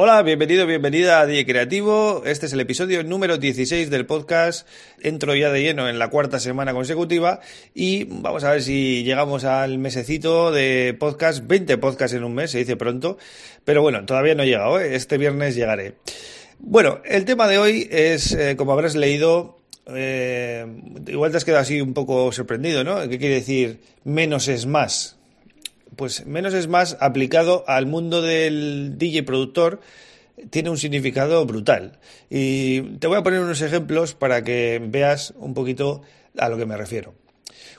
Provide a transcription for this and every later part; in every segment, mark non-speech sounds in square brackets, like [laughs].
Hola, bienvenido, bienvenida a DJ Creativo. Este es el episodio número 16 del podcast. Entro ya de lleno en la cuarta semana consecutiva y vamos a ver si llegamos al mesecito de podcast. 20 podcasts en un mes, se dice pronto. Pero bueno, todavía no he llegado. ¿eh? Este viernes llegaré. Bueno, el tema de hoy es, eh, como habrás leído, eh, igual te has quedado así un poco sorprendido, ¿no? ¿Qué quiere decir menos es más? Pues menos es más aplicado al mundo del DJ productor tiene un significado brutal. Y te voy a poner unos ejemplos para que veas un poquito a lo que me refiero.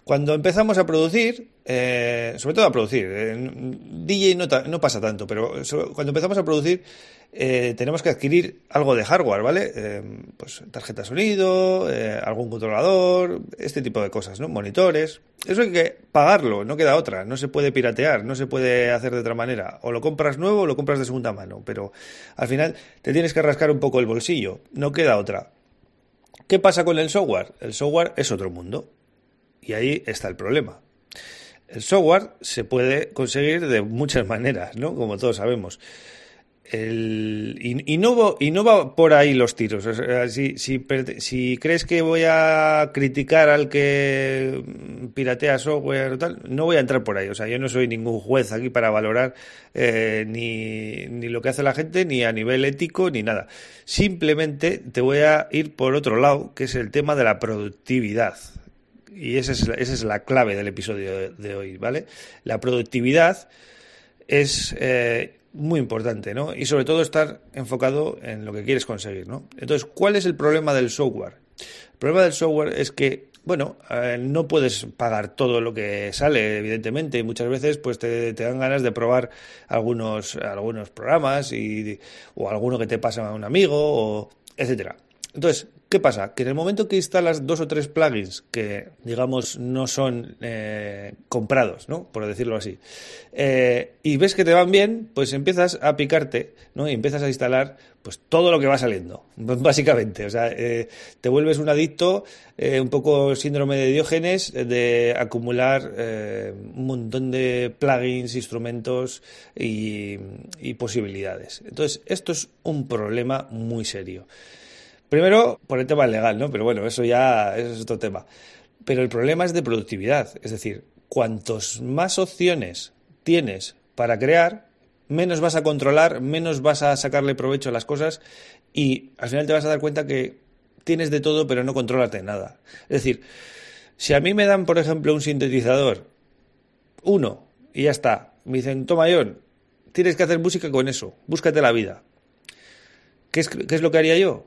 Cuando empezamos a producir, eh, sobre todo a producir, DJ no, no, pasa tanto, pero cuando empezamos a producir eh, tenemos que adquirir algo de hardware, ¿vale? Eh, pues tarjeta sonido, algún controlador, este tipo de cosas, ¿no? Monitores. Eso hay que pagarlo, no queda otra, no se puede piratear, no se puede hacer de otra manera. O lo compras nuevo o lo compras de segunda mano, pero al final te tienes que rascar un poco el bolsillo, no queda otra. ¿Qué pasa con el software? El software es otro mundo. Y ahí está el problema. El software se puede conseguir de muchas [laughs] maneras, ¿no? Como todos sabemos. Y, no, y, no, va por ahí los tiros. si, crees que voy a criticar al que piratea software o tal, no voy a entrar por ahí. O sea, yo no soy ningún juez aquí para valorar eh, ni, lo que hace la gente, ni a nivel ético, ni nada. Simplemente te voy a ir por otro lado, que es el tema de la productividad y esa es, esa es la clave del episodio de, hoy, ¿vale? La productividad es eh, muy importante, ¿no? Y sobre todo estar enfocado en lo que quieres conseguir, ¿no? Entonces, ¿cuál es el problema del software? El problema del software es que, bueno, eh, no puedes pagar todo lo que sale, evidentemente, y muchas veces pues te, dan ganas de probar algunos, algunos programas y, o alguno que te pasa a un amigo, o etcétera. Entonces, ¿Qué pasa? Que en el momento que instalas dos o tres plugins que, digamos, no son eh, comprados, ¿no? Por decirlo así, eh, y ves que te van bien, pues empiezas a picarte, ¿no? Y empiezas a instalar, pues, todo lo que va saliendo, [laughs] básicamente. O sea, eh, te vuelves un adicto, un poco síndrome de Diógenes, de acumular un montón de plugins, instrumentos y, y posibilidades. Entonces, esto es un problema muy serio. Primero, por el tema legal, ¿no? Pero bueno, eso ya es otro tema. Pero el problema es de productividad. Es decir, cuantos más opciones tienes para crear, menos vas a controlar, menos vas a sacarle provecho a las cosas y al final te vas a dar cuenta que tienes de todo pero no controlas nada. Es decir, si a mí me dan, por ejemplo, un sintetizador, uno, y ya está, me dicen, toma John, tienes que hacer música con eso, búscate la vida. ¿Qué es, qué es lo que haría yo?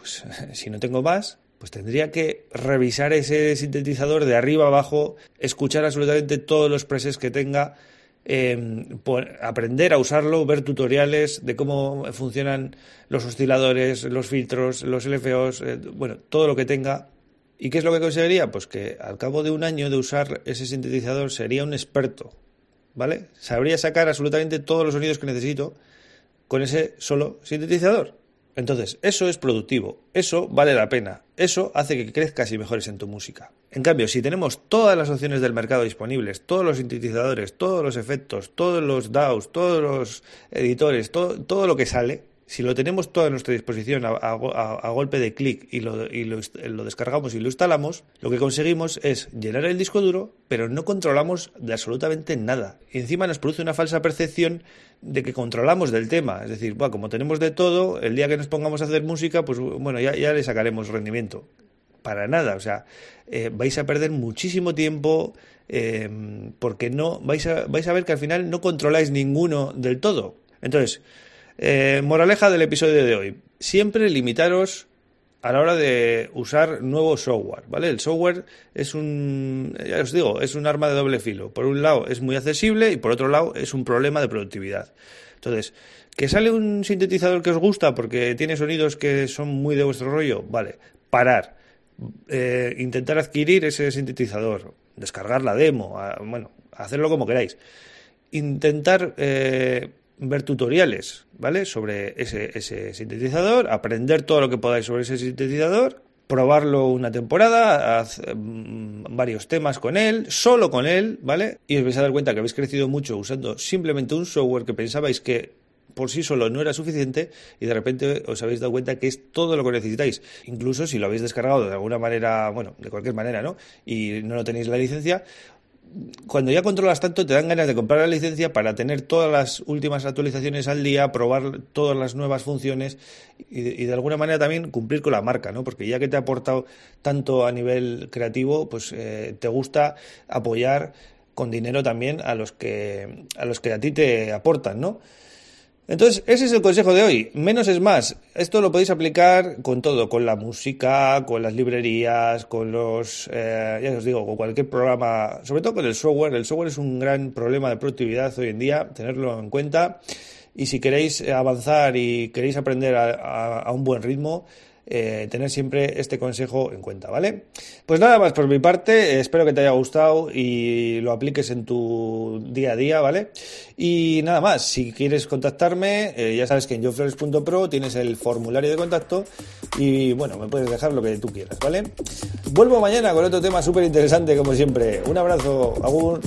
Pues [laughs] si no tengo más, pues tendría que revisar ese sintetizador de arriba abajo, escuchar absolutamente todos los presets que tenga, em, aprender a usarlo, ver tutoriales de cómo funcionan los osciladores, los filtros, los LFOs, eh, bueno, todo lo que tenga. ¿Y qué es lo que conseguiría? Pues que al cabo de un año de usar ese sintetizador sería un experto, ¿vale? Sabría sacar absolutamente todos los sonidos que necesito con ese solo sintetizador. Entonces, eso es productivo, eso vale la pena, eso hace que crezcas y mejores en tu música. En cambio, si tenemos todas las opciones del mercado disponibles, todos los sintetizadores, todos los efectos, todos los DAWs, todos los editores, todo, todo lo que sale, si lo tenemos todo a nuestra disposición a, golpe de clic y, lo, descargamos y lo instalamos, lo que conseguimos es llenar el disco duro, pero no controlamos de absolutamente nada. Y encima nos produce una falsa percepción de que controlamos del tema. Es decir, como tenemos de todo, el día que nos pongamos a hacer música, pues bueno, ya, ya le sacaremos rendimiento. Para nada, o sea, eh, vais a perder muchísimo tiempo eh, porque no vais a, vais a ver que al final no controláis ninguno del todo. Entonces, eh, moraleja del episodio de hoy. Siempre limitaros a la hora de usar nuevo software, ¿vale? El software es un, ya os digo, es un arma de doble filo. Por un lado es muy accesible y por otro lado es un problema de productividad. Entonces, que sale un sintetizador que os gusta porque tiene sonidos que son muy de vuestro rollo, vale, parar, eh, intentar adquirir ese sintetizador, descargar la demo, bueno, hacerlo como queráis. Intentar eh, ver tutoriales, ¿vale? Sobre ese, ese sintetizador, aprender todo lo que podáis sobre ese sintetizador, probarlo una temporada, haz, mm, varios temas con él, solo con él, ¿vale? Y os vais a dar cuenta que habéis crecido mucho usando simplemente un software que pensabais que por sí solo no era suficiente y de repente os habéis dado cuenta que es todo lo que necesitáis. Incluso si lo habéis descargado de alguna manera, bueno, de cualquier manera, ¿no? Y no lo tenéis la licencia, cuando ya controlas tanto te dan ganas de comprar la licencia para tener todas las últimas actualizaciones al día, probar todas las nuevas funciones y de, alguna manera también cumplir con la marca, ¿no? Porque ya que te ha aportado tanto a nivel creativo, pues eh, te gusta apoyar con dinero también a los que a los que a ti te aportan, ¿no? Entonces, ese es el consejo de hoy. Menos es más. Esto lo podéis aplicar con todo, con la música, con las librerías, con los, eh, ya os digo, con cualquier programa, sobre todo con el software. El software es un gran problema de productividad hoy en día, tenerlo en cuenta. Y si queréis avanzar y queréis aprender a, un buen ritmo, eh, tener siempre este consejo en cuenta, ¿vale? Pues nada más por mi parte, eh, espero que te haya gustado y lo apliques en tu día a día, ¿vale? Y nada más, si quieres contactarme, eh, ya sabes que en joflores.pro tienes el formulario de contacto y bueno, me puedes dejar lo que tú quieras, ¿vale? Vuelvo mañana con otro tema súper interesante como siempre. Un abrazo, agur.